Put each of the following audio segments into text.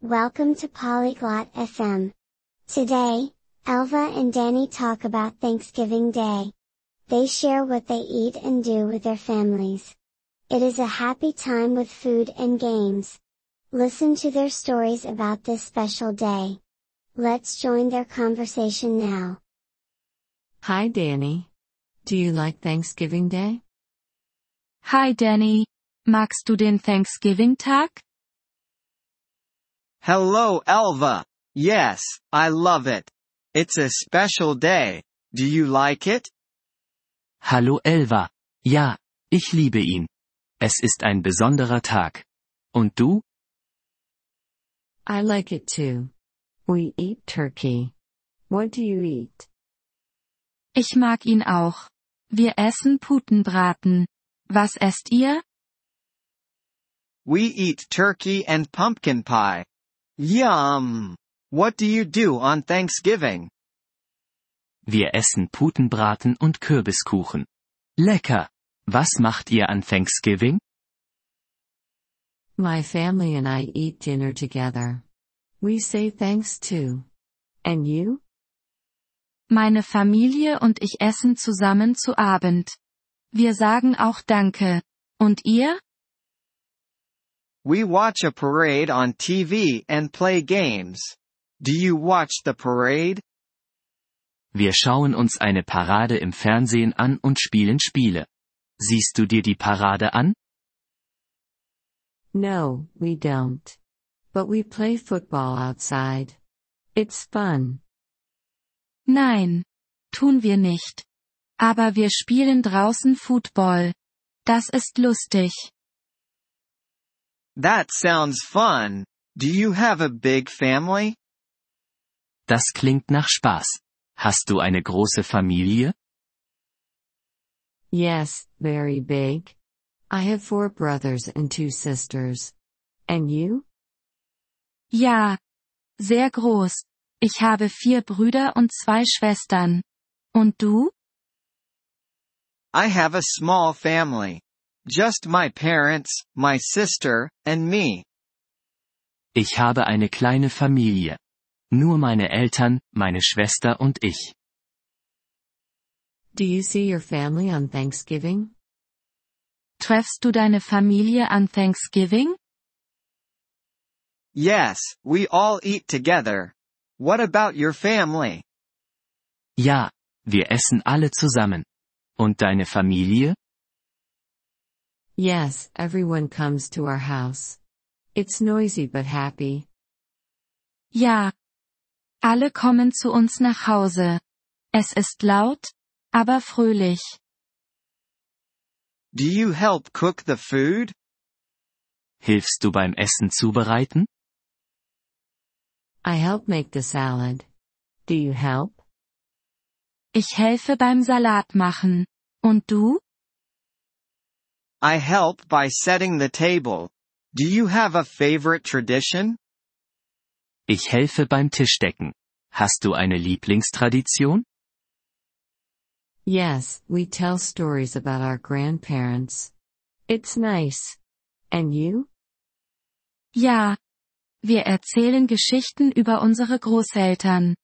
Welcome to Polyglot FM. Today, Elva and Danny talk about Thanksgiving Day. They share what they eat and do with their families. It is a happy time with food and games. Listen to their stories about this special day. Let's join their conversation now. Hi Danny. Do you like Thanksgiving Day? Hi Danny. Magst du den Thanksgiving-Tag? Hello Elva. Yes, I love it. It's a special day. Do you like it? Hallo Elva. Ja, ich liebe ihn. Es ist ein besonderer Tag. Und du? I like it too. We eat turkey. What do you eat? Ich mag ihn auch. Wir essen Putenbraten. Was esst ihr? We eat turkey and pumpkin pie. Yum! What do you do on Thanksgiving? Wir essen Putenbraten und Kürbiskuchen. Lecker! Was macht ihr an Thanksgiving? My family and I eat dinner together. We say thanks too. And you? Meine Familie und ich essen zusammen zu Abend. Wir sagen auch Danke. Und ihr? We watch a parade on TV and play games. Do you watch the parade? Wir schauen uns eine Parade im Fernsehen an und spielen Spiele. Siehst du dir die Parade an? No, we don't. But we play football outside. It's fun. Nein. Tun wir nicht. Aber wir spielen draußen Football. Das ist lustig. That sounds fun. Do you have a big family? Das klingt nach Spaß. Hast du eine große Familie? Yes, very big. I have four brothers and two sisters. And you? Ja. Sehr groß. Ich habe vier Brüder und zwei Schwestern. Und du? I have a small family. Just my parents, my sister, and me. Ich habe eine kleine Familie. Nur meine Eltern, meine Schwester und ich. Do you see your family on Thanksgiving? Treffst du deine Familie an Thanksgiving? Yes, we all eat together. What about your family? Ja, wir essen alle zusammen. Und deine Familie? Yes, everyone comes to our house. It's noisy but happy. Ja. Alle kommen zu uns nach Hause. Es ist laut, aber fröhlich. Do you help cook the food? Hilfst du beim Essen zubereiten? I help make the salad. Do you help? Ich helfe beim Salat machen. Und du? I help by setting the table. Do you have a favorite tradition? Ich helfe beim Tischdecken. Hast du eine Lieblingstradition? Yes, we tell stories about our grandparents. It's nice. And you? Ja. Wir erzählen Geschichten über unsere Großeltern.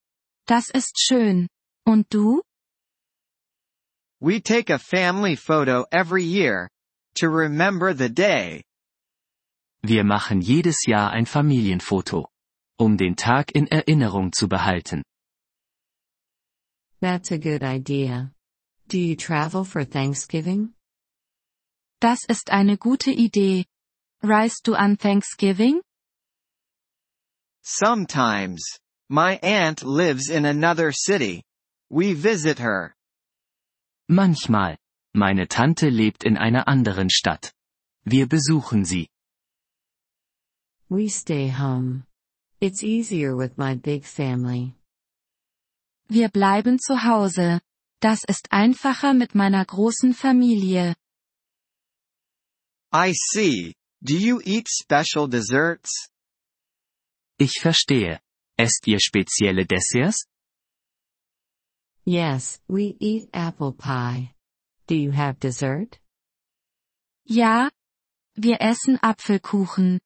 Das ist schön. Und du? We take a family photo every year. To remember the day. Wir machen jedes Jahr ein Familienfoto. Um den Tag in Erinnerung zu behalten. That's a good idea. Do you travel for Thanksgiving? Das ist eine gute Idee. Reist du an Thanksgiving? Sometimes. My aunt lives in another city. We visit her. Manchmal. Meine Tante lebt in einer anderen Stadt. Wir besuchen sie. We stay home. It's easier with my big family. Wir bleiben zu Hause. Das ist einfacher mit meiner großen Familie. I see. Do you eat special desserts? Ich verstehe. Esst ihr spezielle Desserts? Yes, we eat apple pie. Do you have dessert? Ja. Wir essen Apfelkuchen.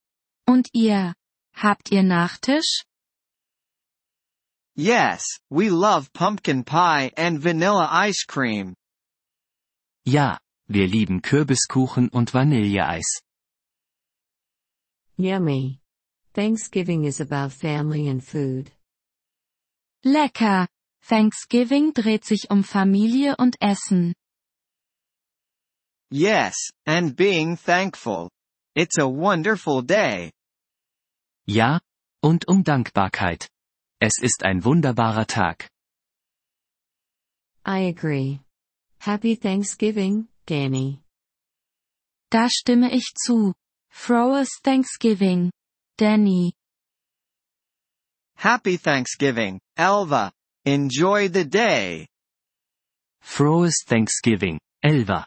Und ihr? Habt ihr Nachtisch? Yes, we love pumpkin pie and vanilla ice cream. Ja, wir lieben Kürbiskuchen und Vanilleeis. Yummy. Thanksgiving is about family and food. Lecker! Thanksgiving dreht sich um Familie und Essen. Yes, and being thankful. It's a wonderful day. Ja, und um Dankbarkeit. Es ist ein wunderbarer Tag. I agree. Happy Thanksgiving, Danny. Da stimme ich zu. Frohes Thanksgiving. Danny. Happy Thanksgiving, Elva. Enjoy the day. Frohes Thanksgiving, Elva.